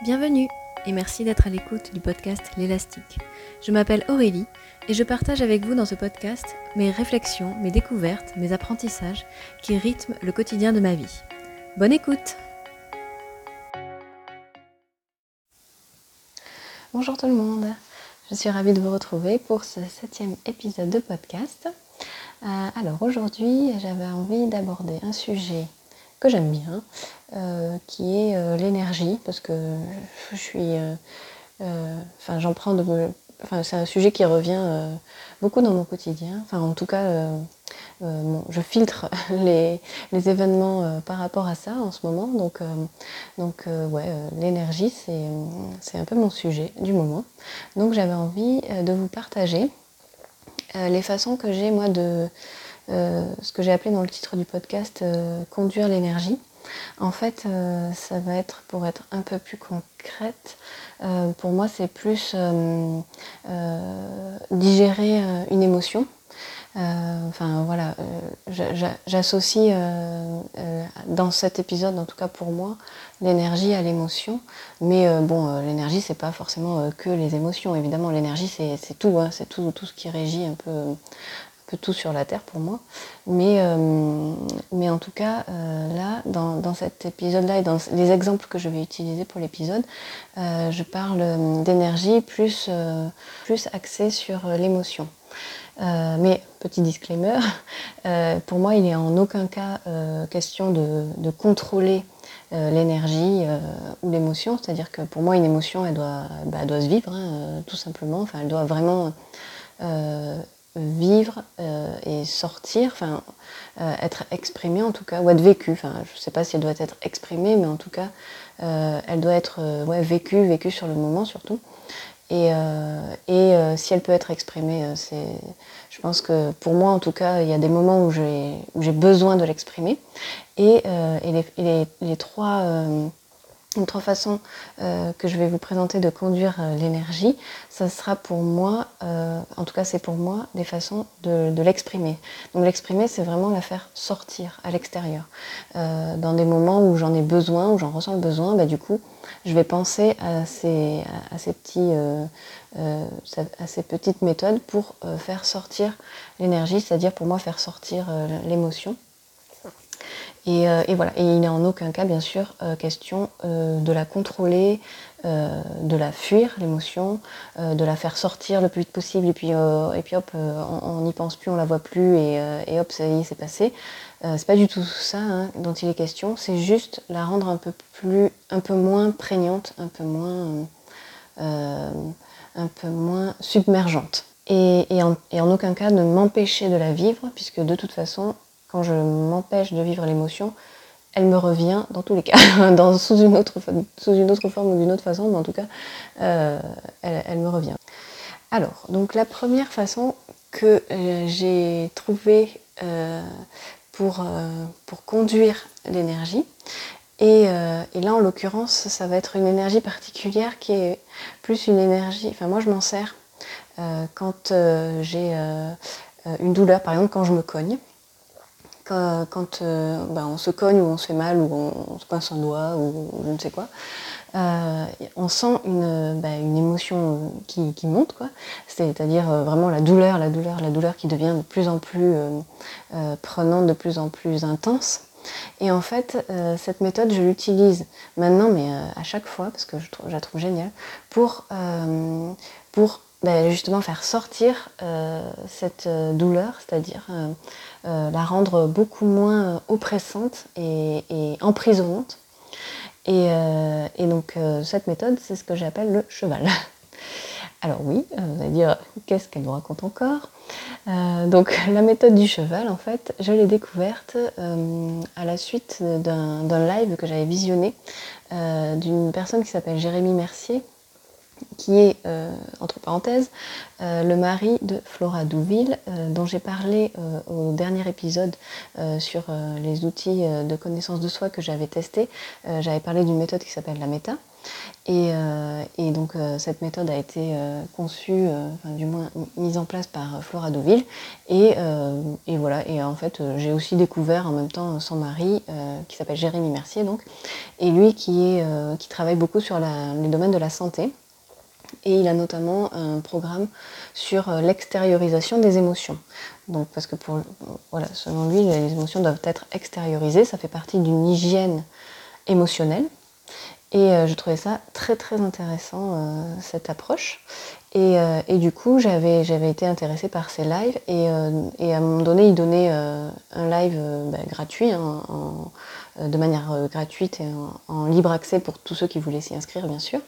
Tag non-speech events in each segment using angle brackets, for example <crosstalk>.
Bienvenue et merci d'être à l'écoute du podcast L'élastique. Je m'appelle Aurélie et je partage avec vous dans ce podcast mes réflexions, mes découvertes, mes apprentissages qui rythment le quotidien de ma vie. Bonne écoute Bonjour tout le monde, je suis ravie de vous retrouver pour ce septième épisode de podcast. Euh, alors aujourd'hui j'avais envie d'aborder un sujet que j'aime bien, qui est euh, l'énergie, parce que je suis. Euh, enfin, j'en prends de. Enfin, c'est un sujet qui revient beaucoup dans mon quotidien. Enfin, en tout cas, je filtre <laughs> les, événements par rapport à ça en ce moment. Donc, donc ouais, l'énergie, c'est un peu mon sujet du moment. Donc, j'avais envie de vous partager les façons que j'ai, moi, de euh, ce que j'ai appelé dans le titre du podcast euh, conduire l'énergie. En fait, euh, ça va être, pour être un peu plus concrète, pour moi c'est plus digérer une émotion. enfin voilà, j'associe dans cet épisode, en tout cas pour moi, l'énergie à l'émotion. Mais bon, l'énergie c'est pas forcément que les émotions. Évidemment, l'énergie c'est tout, hein, c'est tout ce qui régit un peu tout sur la Terre pour moi. Mais, euh, mais en tout cas, euh, là, dans, cet épisode-là et dans les exemples que je vais utiliser pour l'épisode, euh, je parle d'énergie plus, plus axée sur l'émotion. mais petit disclaimer, <laughs> pour moi, il n'est en aucun cas question de, contrôler l'énergie ou l'émotion. C'est-à-dire que pour moi, une émotion, elle doit, bah, doit se vivre, hein, tout simplement. Enfin, elle doit vraiment vivre euh, et sortir, enfin euh, être exprimée en tout cas, ou être vécue. Enfin, je ne sais pas si elle doit être exprimée, mais en tout cas, euh, elle doit être vécue, vécue sur le moment surtout. Et, et si elle peut être exprimée, c'est, je pense que pour moi en tout cas, il y a des moments où j'ai, où j'ai besoin de l'exprimer. Et, et, les, les, trois une autre façon euh, que je vais vous présenter de conduire euh, l'énergie, ça sera pour moi, euh, en tout cas c'est pour moi, des façons de, l'exprimer. Donc l'exprimer, c'est vraiment la faire sortir à l'extérieur. dans des moments où j'en ai besoin, où j'en ressens le besoin, bah, du coup, je vais penser à ces petites méthodes pour faire sortir l'énergie, c'est-à-dire pour moi faire sortir l'émotion. Euh, et, voilà. Et il n'est en aucun cas, bien sûr, euh, question euh, de la contrôler, de la fuir, l'émotion, de la faire sortir le plus vite possible, et puis, et puis hop, on n'y pense plus, on la voit plus, et, hop, ça y est, c'est passé. c'est pas du tout ça hein, dont il est question, c'est juste la rendre un peu plus, un peu moins prégnante, un peu moins, un peu moins submergente. Et, en, et en aucun cas de m'empêcher de la vivre, puisque de toute façon, quand je m'empêche de vivre l'émotion, elle me revient dans tous les cas, <laughs> sous, une autre, sous une autre forme ou d'une autre façon, mais en tout cas, euh, elle, me revient. Alors, donc la première façon que euh, j'ai trouvée euh, pour, pour conduire l'énergie, et, là en l'occurrence, ça va être une énergie particulière qui est plus une énergie, enfin moi je m'en sers quand j'ai une douleur, par exemple quand je me cogne quand, euh, bah, on se cogne ou on se fait mal ou on, se pince un doigt ou, je ne sais quoi, euh, on sent une, bah, émotion qui, monte, quoi. C'est-à-dire euh, vraiment la douleur, la douleur, la douleur qui devient de plus en plus prenante, de plus en plus intense. Et en fait, cette méthode, je l'utilise maintenant, mais à chaque fois, parce que je, la trouve géniale, pour bah, justement faire sortir cette douleur, c'est-à-dire euh, la rendre beaucoup moins euh, oppressante et, emprisonnante. Et, euh, donc cette méthode, c'est ce que j'appelle le cheval. <laughs> Alors oui, vous allez dire, qu'est-ce qu'elle nous raconte encore? Donc <laughs> la méthode du cheval, en fait, je l'ai découverte à la suite d'un live que j'avais visionné d'une personne qui s'appelle Jérémy Mercier, qui est, euh, entre parenthèses, euh, le mari de Flora Douville, euh, dont j'ai parlé au dernier épisode sur les outils de connaissance de soi que j'avais testé. j'avais parlé d'une méthode qui s'appelle la méta. Et, donc cette méthode a été conçue, enfin, du moins mise en place par Flora Deauville. Et, voilà, et en fait j'ai aussi découvert en même temps son mari, qui s'appelle Jérémy Mercier donc, et lui qui travaille beaucoup sur les domaines de la santé. Et il a notamment un programme sur euh, l'extériorisation des émotions. Donc, parce que voilà, selon lui, les émotions doivent être extériorisées. Ça fait partie d'une hygiène émotionnelle. Et euh, je trouvais ça très très intéressant, euh, cette approche. Et, du coup, j'avais, été intéressée par ces lives. Et, à un moment donné, il donnait un live bah, gratuit, hein, de manière gratuite et en, libre accès pour tous ceux qui voulaient s'y inscrire, bien sûr.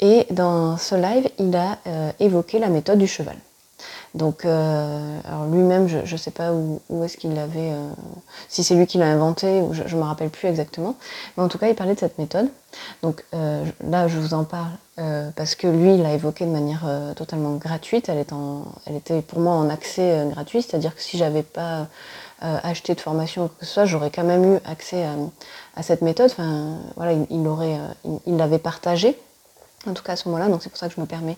Et dans ce live, il a euh, évoqué la méthode du cheval. Donc, euh, alors lui-même, je ne sais pas où, est-ce qu'il l'avait, euh, si c'est lui qui l'a inventé, ou je ne me rappelle plus exactement. Mais en tout cas, il parlait de cette méthode. Donc là, je vous en parle parce que lui, il l'a évoqué de manière totalement gratuite. Elle, est en, elle était pour moi en accès gratuit, c'est-à-dire que si j'avais pas acheté de formation ou que ce soit, j'aurais quand même eu accès à, cette méthode. Enfin, voilà, il, il, il l'avait partagée en tout cas à ce moment-là, donc c'est pour ça que je me permets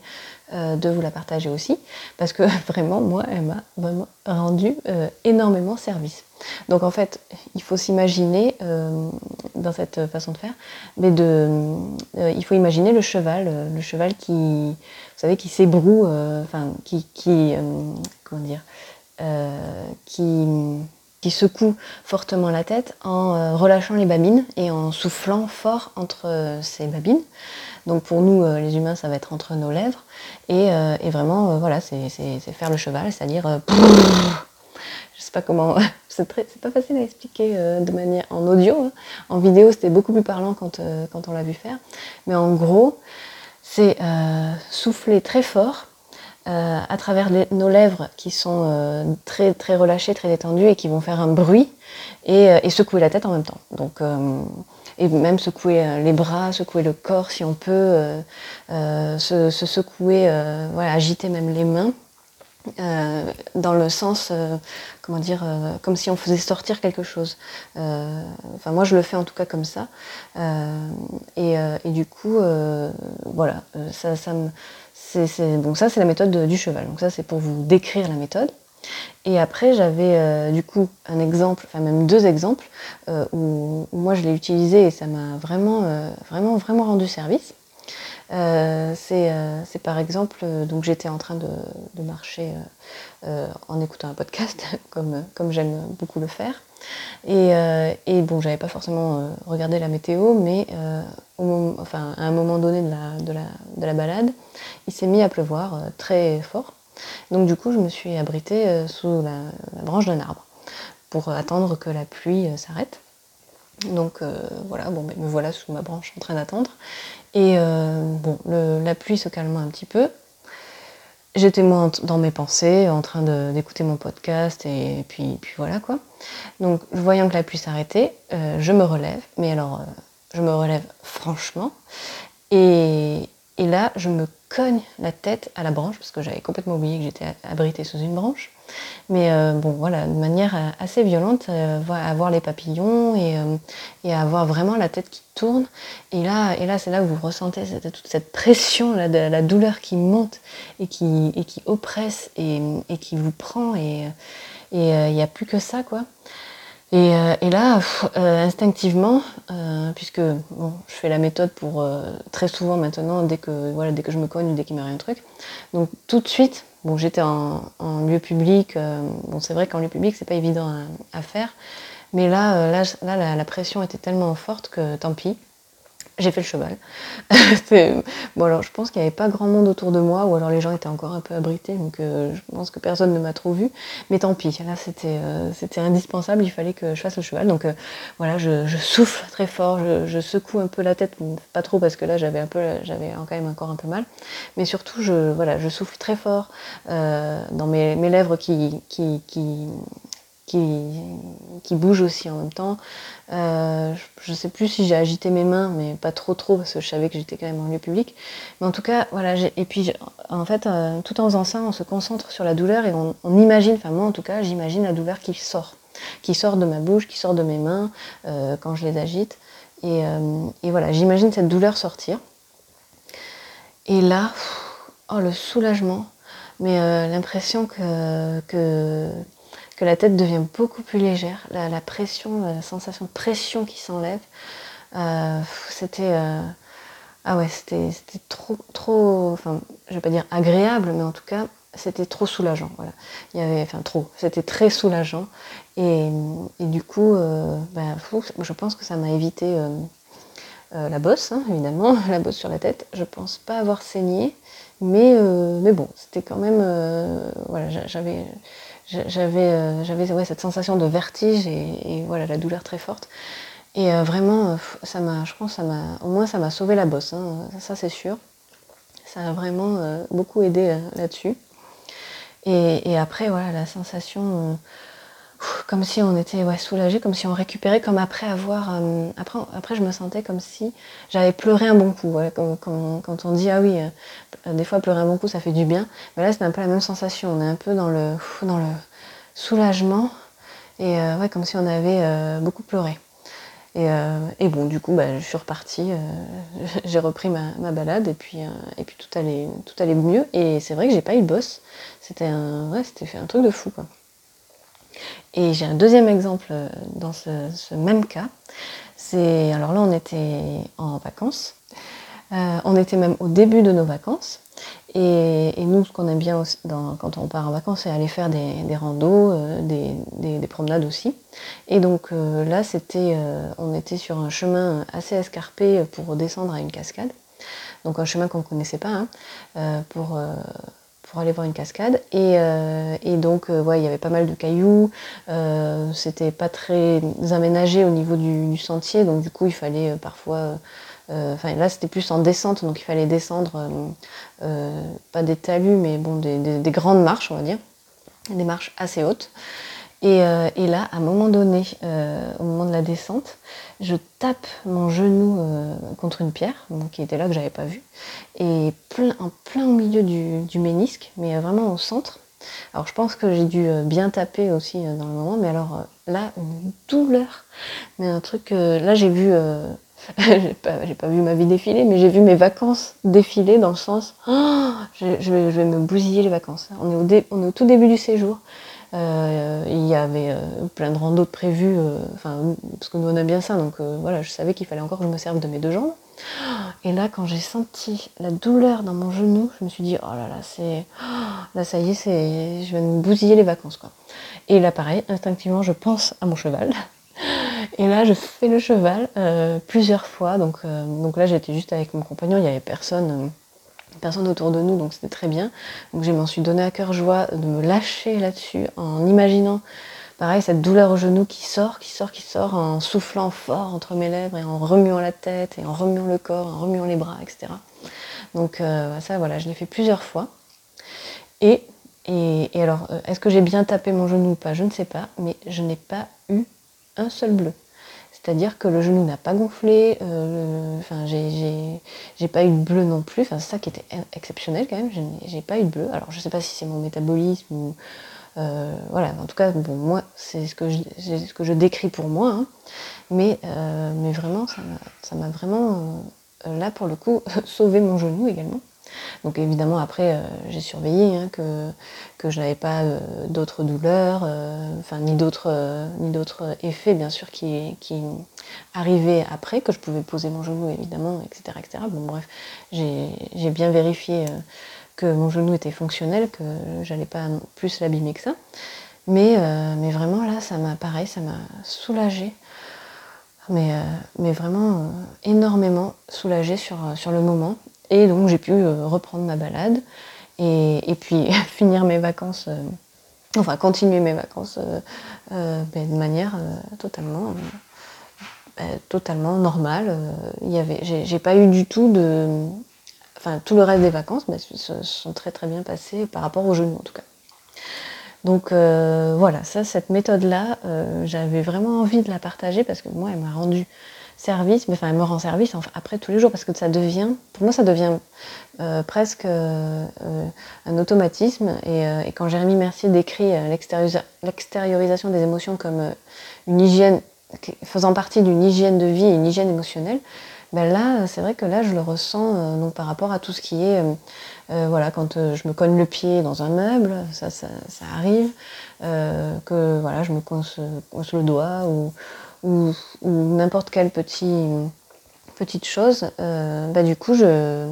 euh, de vous la partager aussi, parce que <laughs> vraiment, moi, elle m'a vraiment rendu euh, énormément service. Donc en fait, il faut s'imaginer euh, dans cette façon de faire, mais de, il faut imaginer le cheval, le cheval qui, vous savez, qui s'ébroue, enfin, qui, qui comment dire, qui secoue fortement la tête en relâchant les babines et en soufflant fort entre ces babines. Donc pour nous, euh, les humains, ça va être entre nos lèvres. Et, euh, vraiment, euh, voilà, c'est faire le cheval, c'est-à-dire... je sais pas comment... <laughs> c'est pas facile à expliquer de manière en audio. Hein. En vidéo, c'était beaucoup plus parlant quand, quand on l'a vu faire. Mais en gros, c'est souffler très fort à travers nos lèvres qui sont très, très relâchées, très détendues et qui vont faire un bruit et, et secouer la tête en même temps. Donc et même secouer euh, les bras, secouer le corps si on peut, euh, euh, se, secouer, voilà, agiter même les mains. dans le sens, comment dire, comme si on faisait sortir quelque chose. enfin, moi, je le fais en tout cas comme ça. Et, et, du coup, voilà, ça, ça me, c'est, bon, ça, c'est la méthode du cheval. Donc ça, c'est pour vous décrire la méthode. Et après, j'avais euh, du coup un exemple, enfin même deux exemples, euh, où, moi je l'ai utilisé et ça m'a vraiment, euh, vraiment, vraiment rendu service. c'est par exemple, donc j'étais en train de, marcher en écoutant un podcast, <laughs> comme j'aime beaucoup le faire. Et, et bon, j'avais pas forcément regardé la météo, mais au enfin, à un moment donné de la, de la, de la balade, il s'est mis à pleuvoir très fort. Donc du coup, je me suis abritée euh, sous la, branche d'un arbre pour attendre que la pluie euh, s'arrête. Donc euh, voilà, bon, me voilà sous ma branche en train d'attendre. Et bon, la pluie se calme un petit peu. J'étais moi dans mes pensées, en train d'écouter mon podcast, et puis, voilà quoi. Donc, voyant que la pluie s'arrêtait, je me relève, mais alors, je me relève franchement, et, et là, je me cogne la tête à la branche, parce que j'avais complètement oublié que j'étais abritée sous une branche. Mais euh, bon, voilà, de manière euh, assez violente, euh, à avoir les papillons et, et, à avoir vraiment la tête qui tourne. Et là, et là c'est là où vous ressentez toute cette pression, la douleur qui monte et qui, et oppresse et, et qui vous prend. Et il n'y a plus que ça, quoi. Euh, et, là, euh, instinctivement, euh, puisque bon, je fais la méthode pour très souvent maintenant, dès que, voilà, dès que je me cogne ou dès qu'il m'arrive un truc, donc tout de suite, bon, j'étais en, lieu public, bon, c'est vrai qu'en lieu public, c'est pas évident à, faire, mais là, là, là la, pression était tellement forte que tant pis, j'ai fait le cheval. <laughs> bon alors je pense qu'il n'y avait pas grand monde autour de moi, ou alors les gens étaient encore un peu abrités, donc euh, je pense que personne ne m'a trop vu. Mais tant pis, là c'était euh, c'était indispensable, il fallait que je fasse le cheval. Donc euh, voilà, je, souffle très fort, je, secoue un peu la tête, pas trop parce que là j'avais un peu j'avais quand même encore un peu mal. Mais surtout je voilà, je souffle très fort dans mes, mes lèvres qui, qui, qui qui, qui bouge aussi en même temps. Euh, je ne sais plus si j'ai agité mes mains, mais pas trop trop parce que je savais que j'étais quand même en lieu public. Mais en tout cas, voilà. Et puis, en fait, euh, tout en faisant ça, on se concentre sur la douleur et on, imagine, enfin moi en tout cas, j'imagine la douleur qui sort, qui sort de ma bouche, qui sort de mes mains euh, quand je les agite. Et, et voilà, j'imagine cette douleur sortir. Et là, oh, le soulagement, mais l'impression que, que, que, la tête devient beaucoup plus légère, la, pression, la sensation de pression qui s'enlève. c'était ah ouais, c'était trop, trop, enfin, je vais pas dire agréable, mais en tout cas, c'était trop soulageant. Voilà. Il y avait, enfin, trop, c'était très soulageant. Et, du coup, euh, ben, je pense que ça m'a évité euh, euh, la bosse, hein, évidemment, <laughs> la bosse sur la tête. Je pense pas avoir saigné, mais, mais bon, c'était quand même, voilà, j'avais, j'avais, j'avais cette sensation de vertige et, et, voilà, la douleur très forte. Et euh, vraiment, euh, ça m'a, je pense, ça m'a, au moins ça m'a sauvé la bosse, hein, ça c'est sûr. Ça a vraiment euh, beaucoup aidé là-dessus. Et, après, voilà, la sensation, comme si on était soulagé, comme si on récupérait, comme après avoir, après, après je me sentais comme si j'avais pleuré un bon coup. quand on dit ah oui, des fois pleurer un bon coup ça fait du bien, mais là c'est un peu la même sensation. On est un peu dans le, dans le soulagement et ouais, comme si on avait beaucoup pleuré. Euh, et, bon, du coup, bah, je suis repartie, euh, <laughs> j'ai repris ma, balade et puis, euh, et puis tout, allait, tout allait mieux. Et c'est vrai que j'ai pas eu de boss. C'était un, ouais, un truc de fou. Quoi. Et j'ai un deuxième exemple dans ce, même cas. C'est, alors là, on était en vacances. on était même au début de nos vacances. Et, nous, ce qu'on aime bien quand on part en vacances, c'est aller faire des, randos, euh, des, promenades aussi. Et donc euh, là, c'était, euh, on était sur un chemin assez escarpé pour descendre à une cascade. Donc un chemin qu'on ne connaissait pas hein, pour, pour aller voir une cascade. Et, donc, ouais, il y avait pas mal de cailloux. c'était pas très aménagé au niveau du, sentier. Donc du coup, il fallait parfois euh, enfin là c'était plus en descente, donc il fallait descendre, euh, euh, pas des talus, mais bon, des, grandes marches, on va dire, des marches assez hautes. Et, là, à un moment donné, au moment de la descente, je tape mon genou contre une pierre, qui était là que j'avais pas vu, et plein, en plein au milieu du, ménisque, mais vraiment au centre. Alors je pense que j'ai dû bien taper aussi dans le moment, mais alors là, une douleur, mais un truc, là j'ai vu <laughs> j'ai pas, pas, vu ma vie défiler, mais j'ai vu mes vacances défiler dans le sens oh, je, vais, me bousiller les vacances. On est au tout début du séjour. Euh, il y avait euh, plein de randos prévus, euh, enfin, parce que nous on aime bien ça, donc voilà, je savais qu'il fallait encore que je me serve de mes deux jambes. Et là, quand j'ai senti la douleur dans mon genou, je me suis dit, oh là là, c'est. là, ça y est, c'est... je vais me bousiller les vacances, quoi. Et là, pareil, instinctivement, je pense à mon cheval. <laughs> Et là, je fais le cheval plusieurs fois. Donc, donc là, j'étais juste avec mon compagnon, il n'y avait personne, personne autour de nous, donc c'était très bien. Donc je m'en suis donné à cœur joie de me lâcher là-dessus en imaginant, pareil, cette douleur au genou qui sort, qui sort, qui sort, en soufflant fort entre mes lèvres et en remuant la tête et en remuant le corps, en remuant les bras, etc. Donc ça, voilà, je l'ai fait plusieurs fois. Et, et, et alors, est-ce que j'ai bien tapé mon genou ou pas? Je ne sais pas, mais je n'ai pas eu un seul bleu. C'est-à-dire que le genou n'a pas gonflé, euh, j'ai pas eu de bleu non plus, enfin, c'est ça qui était exceptionnel quand même, j'ai pas eu de bleu. Alors je sais pas si c'est mon métabolisme ou. Euh, voilà, en tout cas, bon, moi, c'est ce, que je, ce que je décris pour moi, hein. mais, euh, mais vraiment, ça m'a vraiment, là pour le coup, <laughs> sauvé mon genou également. Donc évidemment après euh, j'ai surveillé hein, que, que je n'avais pas euh, d'autres douleurs, euh, ni d'autres effets bien sûr qui, qui arrivaient après, que je pouvais poser mon genou évidemment, etc. etc. Bon bref, j'ai bien vérifié que mon genou était fonctionnel, que j'allais pas plus l'abîmer que ça. Mais, mais vraiment là ça m'a pareil, ça m'a soulagé. Mais, mais vraiment énormément soulagé sur, sur le moment. Et donc j'ai pu euh, reprendre ma balade et, puis <laughs> finir mes vacances, euh, enfin continuer mes vacances euh, ben, de manière totalement, ben, totalement normale. Il y avait, j'ai pas eu du tout de, enfin tout le reste des vacances, se sont très très bien passées par rapport au genou en tout cas. Donc voilà, ça, cette méthode-là, j'avais vraiment envie de la partager parce que moi, elle m'a rendu service, mais enfin, elle me rend service après tous les jours parce que ça devient, pour moi, ça devient euh, presque euh, un automatisme. Et, quand Jérémy Mercier décrit euh, l'extériorisation des émotions comme une hygiène faisant partie d'une hygiène de vie et une hygiène émotionnelle, ben là, c'est vrai que là, je le ressens par rapport à tout ce qui est, voilà, quand je me cogne le pied dans un meuble, ça, ça, arrive, que voilà, je me coince, le doigt ou, ou, n'importe quelle petit, petite chose, bah, du coup, je,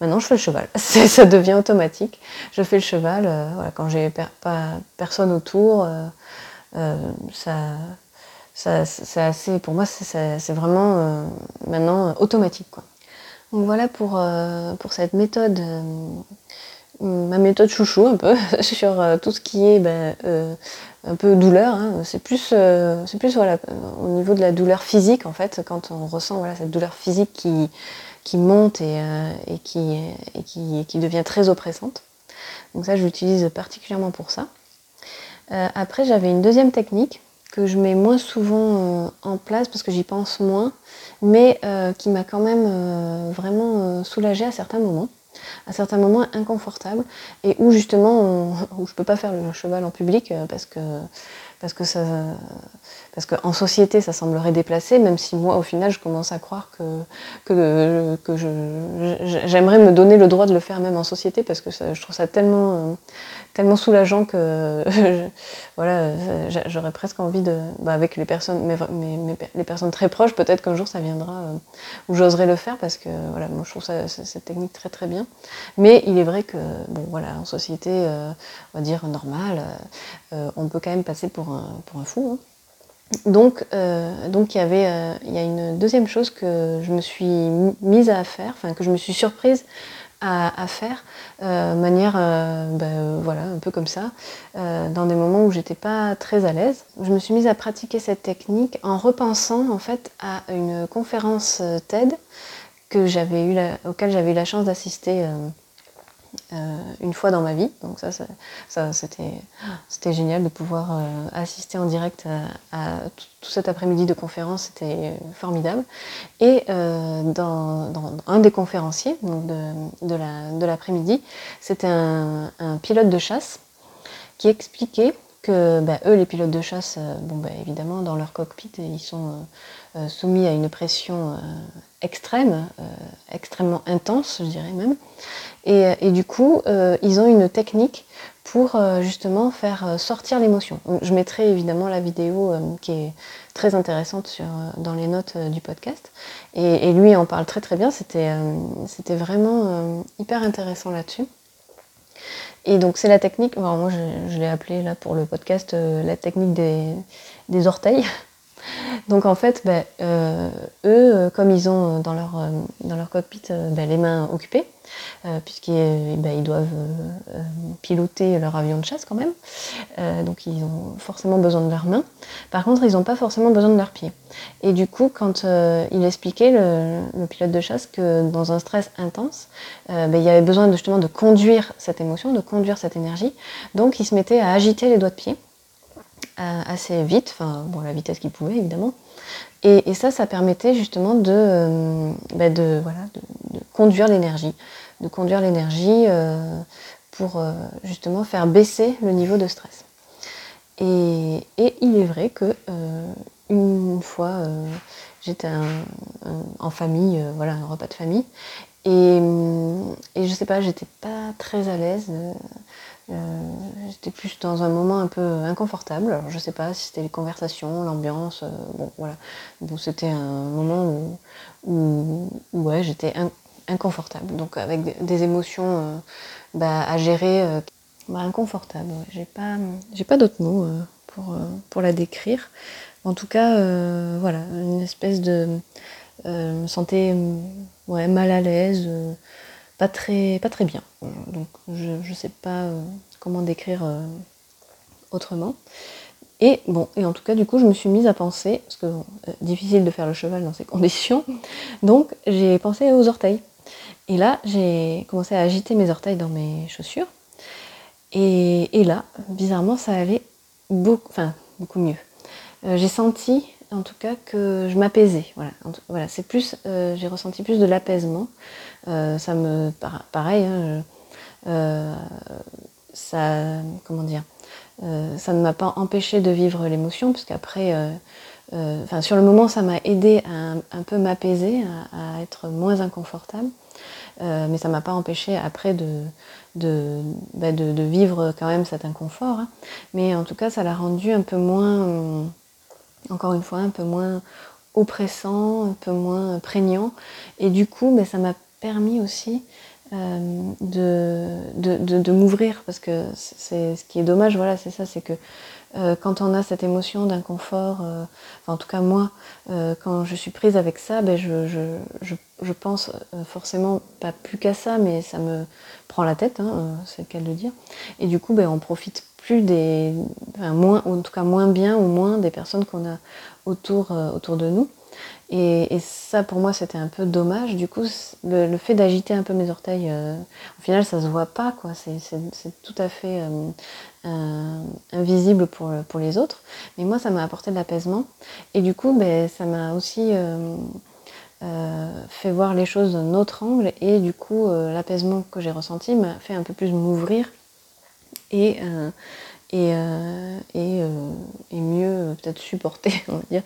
Maintenant, je fais le cheval. <laughs> ça devient automatique. Je fais le cheval. Euh, quand j'ai pas personne autour, euh, euh, c'est assez. Pour moi, c'est vraiment maintenant automatique. Quoi. Donc voilà pour cette méthode, ma méthode chouchou un peu <laughs> sur tout ce qui est ben, un peu douleur. Hein. C'est plus, c'est plus voilà, au niveau de la douleur physique en fait, quand on ressent voilà, cette douleur physique qui qui monte et, euh, qui, qui, devient très oppressante. Donc ça, je l'utilise particulièrement pour ça. Euh, après, j'avais une deuxième technique que je mets moins souvent euh, en place parce que j'y pense moins, mais qui m'a quand même vraiment soulagée à certains moments, à certains moments inconfortables, et où justement, où je peux pas faire le cheval en public parce que parce que ça, parce qu'en société ça semblerait déplacé, même si moi au final je commence à croire que, que, que j'aimerais me donner le droit de le faire même en société parce que je trouve ça tellement, tellement soulageant que <laughs> voilà, j'aurais presque envie de, bah, avec les personnes, les personnes très proches, peut-être qu'un jour ça viendra euh, où j'oserai le faire parce que voilà, moi je trouve ça, cette technique très très bien. Mais il est vrai que bon voilà, en société, euh, on va dire normale, euh, on peut quand même passer pour un, pour un fou. Hein. Donc, donc il y avait, il y a une deuxième chose que je me suis mise à faire, enfin que je me suis surprise à, faire, euh, manière, euh, ben, voilà, un peu comme ça, euh, dans des moments où j'étais pas très à l'aise. Je me suis mise à pratiquer cette technique en repensant en fait à une conférence TED que j'avais eu auquel j'avais eu la chance d'assister euh, une fois dans ma vie. Donc ça, ça, c'était génial de pouvoir euh, assister en direct à, tout cet après-midi de conférence, c'était formidable. Et euh, dans, un des conférenciers donc de, l'après-midi, c'était un, pilote de chasse qui expliquait que bah, eux, les pilotes de chasse, bon, bah, évidemment, dans leur cockpit, ils sont soumis à une pression extrême, extrêmement intense, je dirais même. Euh, et, du coup, euh, ils ont une technique pour euh, justement faire sortir l'émotion. Je mettrai évidemment la vidéo qui est très intéressante dans les notes du podcast. Et, lui en parle très très bien. C'était vraiment hyper intéressant là-dessus. Et donc c'est la technique, moi je, l'ai appelé là pour le podcast la technique des, orteils. Donc en fait, ben, eux, comme ils ont dans leur, dans leur cockpit ben, les mains occupées, euh, puisqu'ils ben, doivent euh, euh, piloter leur avion de chasse quand même. donc ils ont forcément besoin de leurs mains. Par contre, ils n'ont pas forcément besoin de leurs pieds. Et du coup, quand il expliquait, le, pilote de chasse, que dans un stress intense, il y avait besoin justement de conduire cette émotion, de conduire cette énergie. Donc il se mettait à agiter les doigts de pied assez vite, enfin bon la vitesse qu'il pouvait évidemment. Et, ça, ça permettait justement de, ben, de, voilà, de conduire l'énergie, de conduire l'énergie euh, pour euh, justement faire baisser le niveau de stress. Et, il est vrai que euh, une fois j'étais en famille, voilà, un repas de famille, et, et je sais pas, j'étais pas très à l'aise. J'étais plus dans un moment un peu inconfortable. Alors, je sais pas si c'était les conversations, l'ambiance. bon, voilà. Bon, c'était un moment où, où, ouais, j'étais inconfortable. Donc avec des émotions euh, bah, à gérer euh, bah, inconfortable. J'ai pas, j'ai pas d'autres mots euh, pour, pour la décrire. En tout cas, voilà, une espèce de me sentais ouais, mal à l'aise, pas très, pas très bien. Donc je, je sais pas comment décrire autrement. Et bon, et en tout cas, du coup, je me suis mise à penser, parce que difficile de faire le cheval dans ces <laughs> conditions, donc j'ai pensé aux orteils. Et là, j'ai commencé à agiter mes orteils dans mes chaussures. Et, là, bizarrement, ça allait beaucoup, enfin, beaucoup mieux. Euh, j'ai senti, en tout cas, que je m'apaisais. Voilà, voilà c'est plus, euh, j'ai ressenti plus de l'apaisement. Euh, ça me, pareil, hein, ça, comment dire, ça ne m'a pas empêché de vivre l'émotion, parce qu'après, enfin, sur le moment, ça m'a aidé à un, peu m'apaiser, à, être moins inconfortable. mais ça m'a pas empêché après de, de, bah, de, vivre quand même cet inconfort. Hein. Mais en tout cas, ça l'a rendu un peu moins, encore une fois, un peu moins oppressant, un peu moins prégnant. Et du coup, bah, ça m'a permis aussi euh, de, de, m'ouvrir parce que c'est ce qui est dommage voilà c'est ça c'est que euh, quand on a cette émotion d'inconfort euh, enfin, en tout cas moi quand je suis prise avec ça ben je, je, je, pense forcément pas plus qu'à ça mais ça me prend la tête hein, c'est le cas de le dire. Et du coup ben on profite plus des enfin, moins en tout cas moins bien ou moins des personnes qu'on a autour autour de nous et, ça, pour moi, c'était un peu dommage. Du coup, le, fait d'agiter un peu mes orteils, euh, au final, ça se voit pas, quoi. C'est tout à fait euh, invisible pour, pour les autres. Mais moi, ça m'a apporté de l'apaisement. Et du coup, ben, ça m'a aussi euh, fait voir les choses d'un autre angle. Et du coup, l'apaisement que j'ai ressenti m'a fait un peu plus m'ouvrir. Et et, euh, euh, et, mieux peut-être supporter, <laughs> on va dire,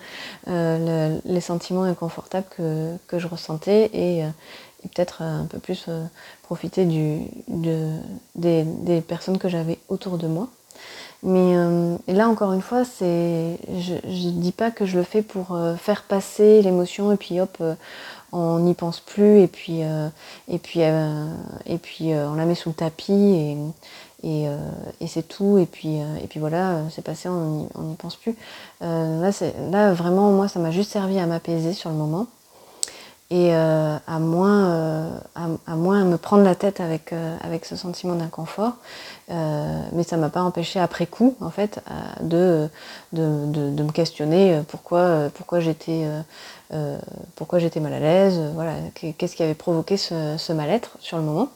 euh, les sentiments inconfortables que, que je ressentais et, peut-être un peu plus profiter du, de, des, des, personnes que j'avais autour de moi. Mais là, encore une fois, je ne dis pas que je le fais pour faire passer l'émotion et puis hop, on n'y pense plus et puis, et puis, et puis on la met sous le tapis et, euh, et, c'est tout. Et puis, euh, et puis voilà, euh, c'est passé, on n'y pense plus. là, là, vraiment, moi, ça m'a juste servi à m'apaiser sur le moment et à, moins, à, moins me prendre la tête avec, avec ce sentiment d'inconfort. mais ça m'a pas empêché après coup, en fait, de, de, me questionner pourquoi, pourquoi j'étais pourquoi j'étais mal à l'aise, voilà, qu'est-ce qui avait provoqué ce mal-être sur le moment.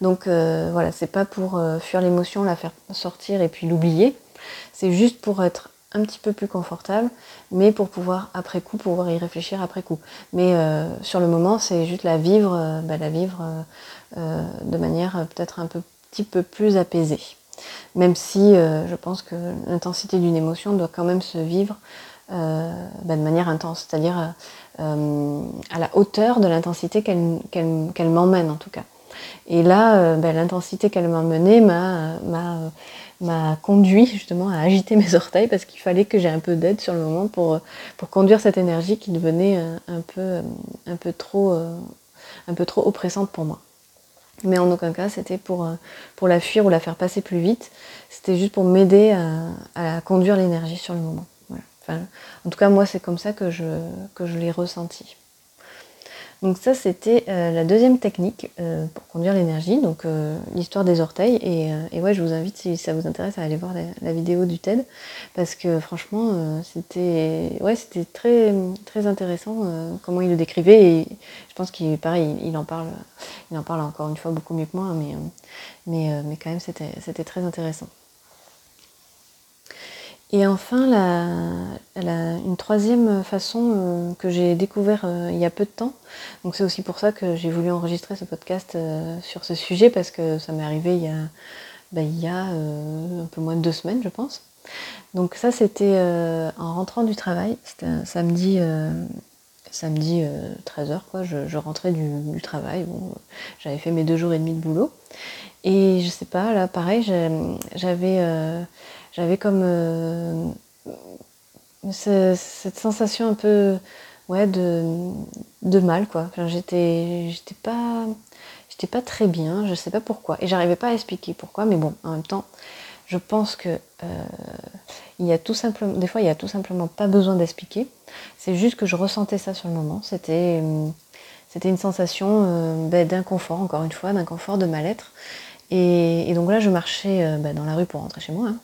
Donc euh, voilà, c'est pas pour euh, fuir l'émotion, la faire sortir et puis l'oublier. C'est juste pour être un petit peu plus confortable, mais pour pouvoir après coup, pouvoir y réfléchir après coup. Mais euh, sur le moment, c'est juste la vivre, bah, la vivre de manière peut-être un petit peu plus apaisée. Même si je pense que l'intensité d'une émotion doit quand même se vivre bah, de manière intense, c'est-à-dire à la hauteur de l'intensité qu'elle m'emmène en tout cas. Et là, euh, ben, l'intensité qu'elle m'a menée m'a conduit justement à agiter mes orteils parce qu'il fallait que j'ai un peu d'aide sur le moment pour, conduire cette énergie qui devenait euh, un peu, un peu, trop, euh, un peu trop oppressante pour moi. Mais en aucun cas, c'était pour, la fuir ou la faire passer plus vite. C'était juste pour m'aider à, conduire l'énergie sur le moment. En tout cas, moi, c'est comme ça que je, que je l'ai ressenti. Donc ça, c'était euh, la deuxième technique euh, pour conduire l'énergie, donc euh, l'histoire des orteils. Et, ouais, je vous invite, si ça vous intéresse, à aller voir la, vidéo du TED, parce que franchement, c'était ouais, très, très intéressant comment il le décrivait. Et je pense qu'il pareil, il, en parle, il en parle encore une fois beaucoup mieux que moi, mais, mais, mais quand même, c'était très intéressant. Et enfin, une troisième façon euh, que j'ai découvert euh, il y a peu de temps, donc c'est aussi pour ça que j'ai voulu enregistrer ce podcast euh, sur ce sujet, parce que ça m'est arrivé il y a, ben, un peu moins de deux semaines, je pense. Donc ça, c'était en rentrant du travail, c'était un samedi, samedi 13h, quoi. Je, rentrais du, travail, bon, j'avais fait mes deux jours et demi de boulot, et je sais pas, là, pareil, j'avais j'avais comme euh, cette sensation un peu ouais, de, mal quoi. j'étais j'étais pas j'étais pas très bien, je sais pas pourquoi et j'arrivais pas à expliquer pourquoi mais bon, en même temps, je pense que euh, il y a tout simplement des fois il y a tout simplement pas besoin d'expliquer. C'est juste que je ressentais ça sur le moment, c'était c'était une sensation euh, ben, d'inconfort encore une fois, d'inconfort, de mal-être. Et, donc là, je marchais ben, dans la rue pour rentrer chez moi. Hein.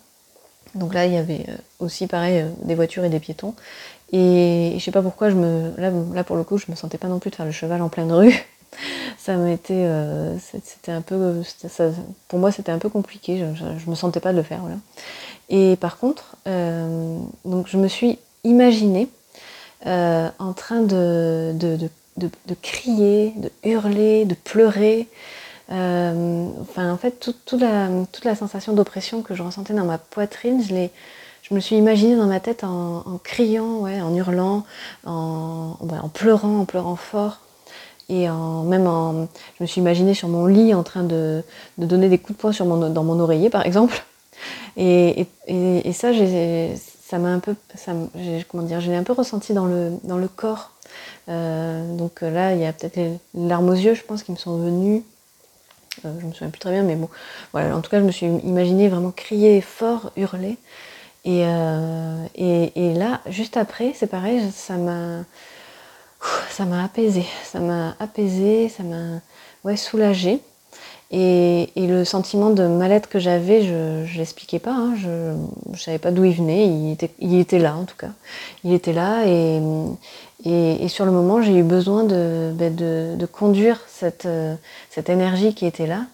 Donc là, il y avait euh, aussi pareil euh, des voitures et des piétons. Et je sais pas pourquoi, je me, là, pour le coup, je me sentais pas non plus de faire le cheval en pleine rue. <laughs> ça m'était, euh, c'était un peu, pour moi, c'était un peu compliqué. Je, je, me sentais pas de le faire. Voilà. Et par contre, je me suis imaginée en train de, crier, de hurler, de pleurer. Euh, enfin, en fait, toute, la, toute la sensation d'oppression que je ressentais dans ma poitrine, je l'ai, je me suis imaginée dans ma tête en, criant, ouais, en hurlant, en, en, pleurant, en pleurant fort. Et en, même en, je me suis imaginée sur mon lit en train de, de donner des coups de poing sur mon, dans mon oreiller, par exemple. Et, et, et ça, ça m'a un peu, ça, comment dire, j'ai un peu ressenti dans le, dans le corps. Euh, donc là, il y a peut-être les larmes aux yeux, je pense, qui me sont venues. Euh, je me souviens plus très bien, mais bon, voilà. En tout cas, je me suis imaginée vraiment crier fort, hurler. Et, euh, et, là, juste après, c'est pareil, ça m'a, ça m'a apaisé, ça m'a apaisé, ça m'a, ouais, soulagé. Et, et, le sentiment de mal-être que j'avais, je l'expliquais pas, hein, je ne savais pas d'où il venait, il était, il était là en tout cas. Il était là et, et, et sur le moment, j'ai eu besoin de, ben de, de conduire cette, cette, énergie qui était là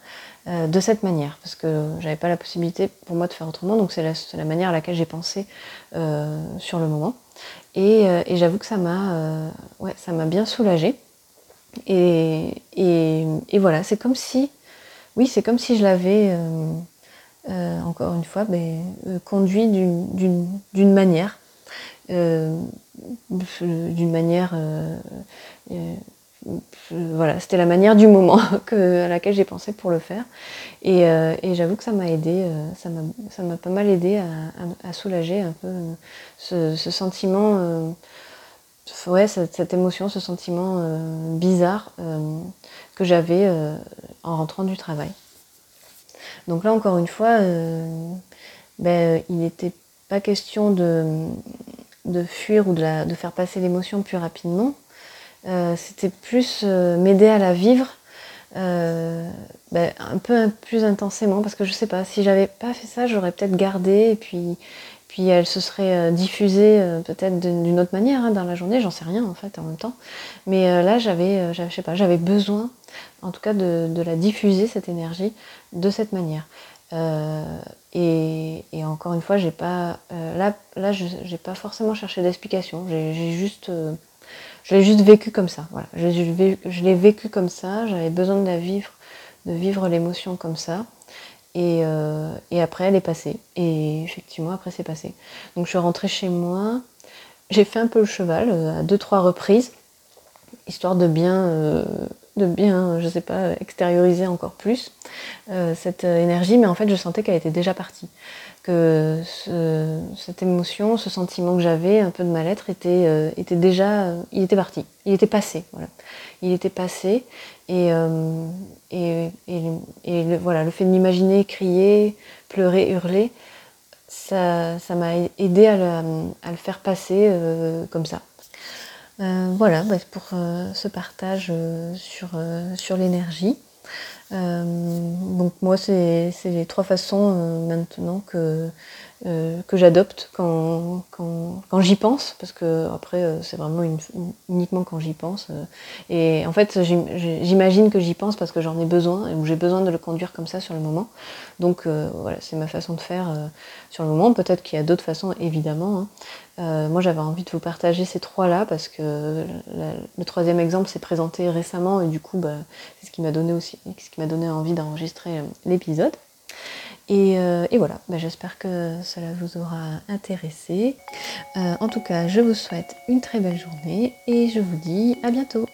euh, de cette manière, parce que j'avais pas la possibilité pour moi de faire autrement, donc c'est la, la, manière à laquelle j'ai pensé euh, sur le moment. Et, euh, et j'avoue que ça m'a euh, ouais, bien soulagée. Et, et, voilà, c'est comme si, oui, c'est comme si je l'avais, euh, encore une fois, ben, conduit d'une manière d'une manière euh, euh, voilà, c'était la manière du moment <laughs> à laquelle j'ai pensé pour le faire. Et, euh, j'avoue que ça m'a aidé, ça m'a pas mal aidé à, soulager un peu ce, sentiment, ouais, cette, émotion, ce sentiment bizarre que j'avais en rentrant du travail. Donc là, encore une fois, ben, il n'était pas question de, de fuir ou de, la, de faire passer l'émotion plus rapidement. Euh, C'était plus euh, m'aider à la vivre euh, ben, un peu plus intensément parce que je sais pas, si j'avais pas fait ça, j'aurais peut-être gardé et puis, puis elle se serait diffusée peut-être d'une autre manière hein, dans la journée, j'en sais rien en fait en même temps. Mais là, j'avais, je sais pas, j'avais besoin en tout cas de, de, la diffuser cette énergie de cette manière. Euh, et, et, encore une fois, j'ai pas euh, là, là, j'ai pas forcément cherché d'explication. J'ai juste, euh, je l'ai juste vécu comme ça. Voilà, je, l'ai vécu comme ça. J'avais besoin de la vivre, de vivre l'émotion comme ça. Et, euh, et, après, elle est passée. Et effectivement, après, c'est passé. Donc, je suis rentrée chez moi. J'ai fait un peu le cheval à deux, trois reprises, histoire de bien de bien, je sais pas, extérioriser encore plus euh, cette énergie, mais en fait je sentais qu'elle était déjà partie. Que ce, cette émotion, ce sentiment que j'avais, un peu de mal-être, était, euh, était déjà, euh, il était parti, il était passé, voilà. Il était passé, et, le, voilà, le fait de m'imaginer crier, pleurer, hurler, ça m'a aidé à le, faire passer comme ça. Euh, voilà, bah, pour euh, ce partage euh, sur, sur l'énergie. Donc moi, c'est les trois façons maintenant que, que j'adopte quand, quand, quand j'y pense, parce que après, c'est vraiment une, uniquement quand j'y pense. et en fait, j'imagine que j'y pense parce que j'en ai besoin, ou j'ai besoin de le conduire comme ça sur le moment. Donc voilà, c'est ma façon de faire sur le moment. Peut-être qu'il y a d'autres façons, évidemment. Hein. Euh, moi, j'avais envie de vous partager ces trois-là parce que le troisième exemple s'est présenté récemment et du coup, bah, c'est ce qui m'a donné aussi, ce qui m'a donné envie d'enregistrer euh, l'épisode. Et, euh, et, voilà, bah, j'espère que cela vous aura intéressé. Euh, en tout cas, je vous souhaite une très belle journée et je vous dis à bientôt.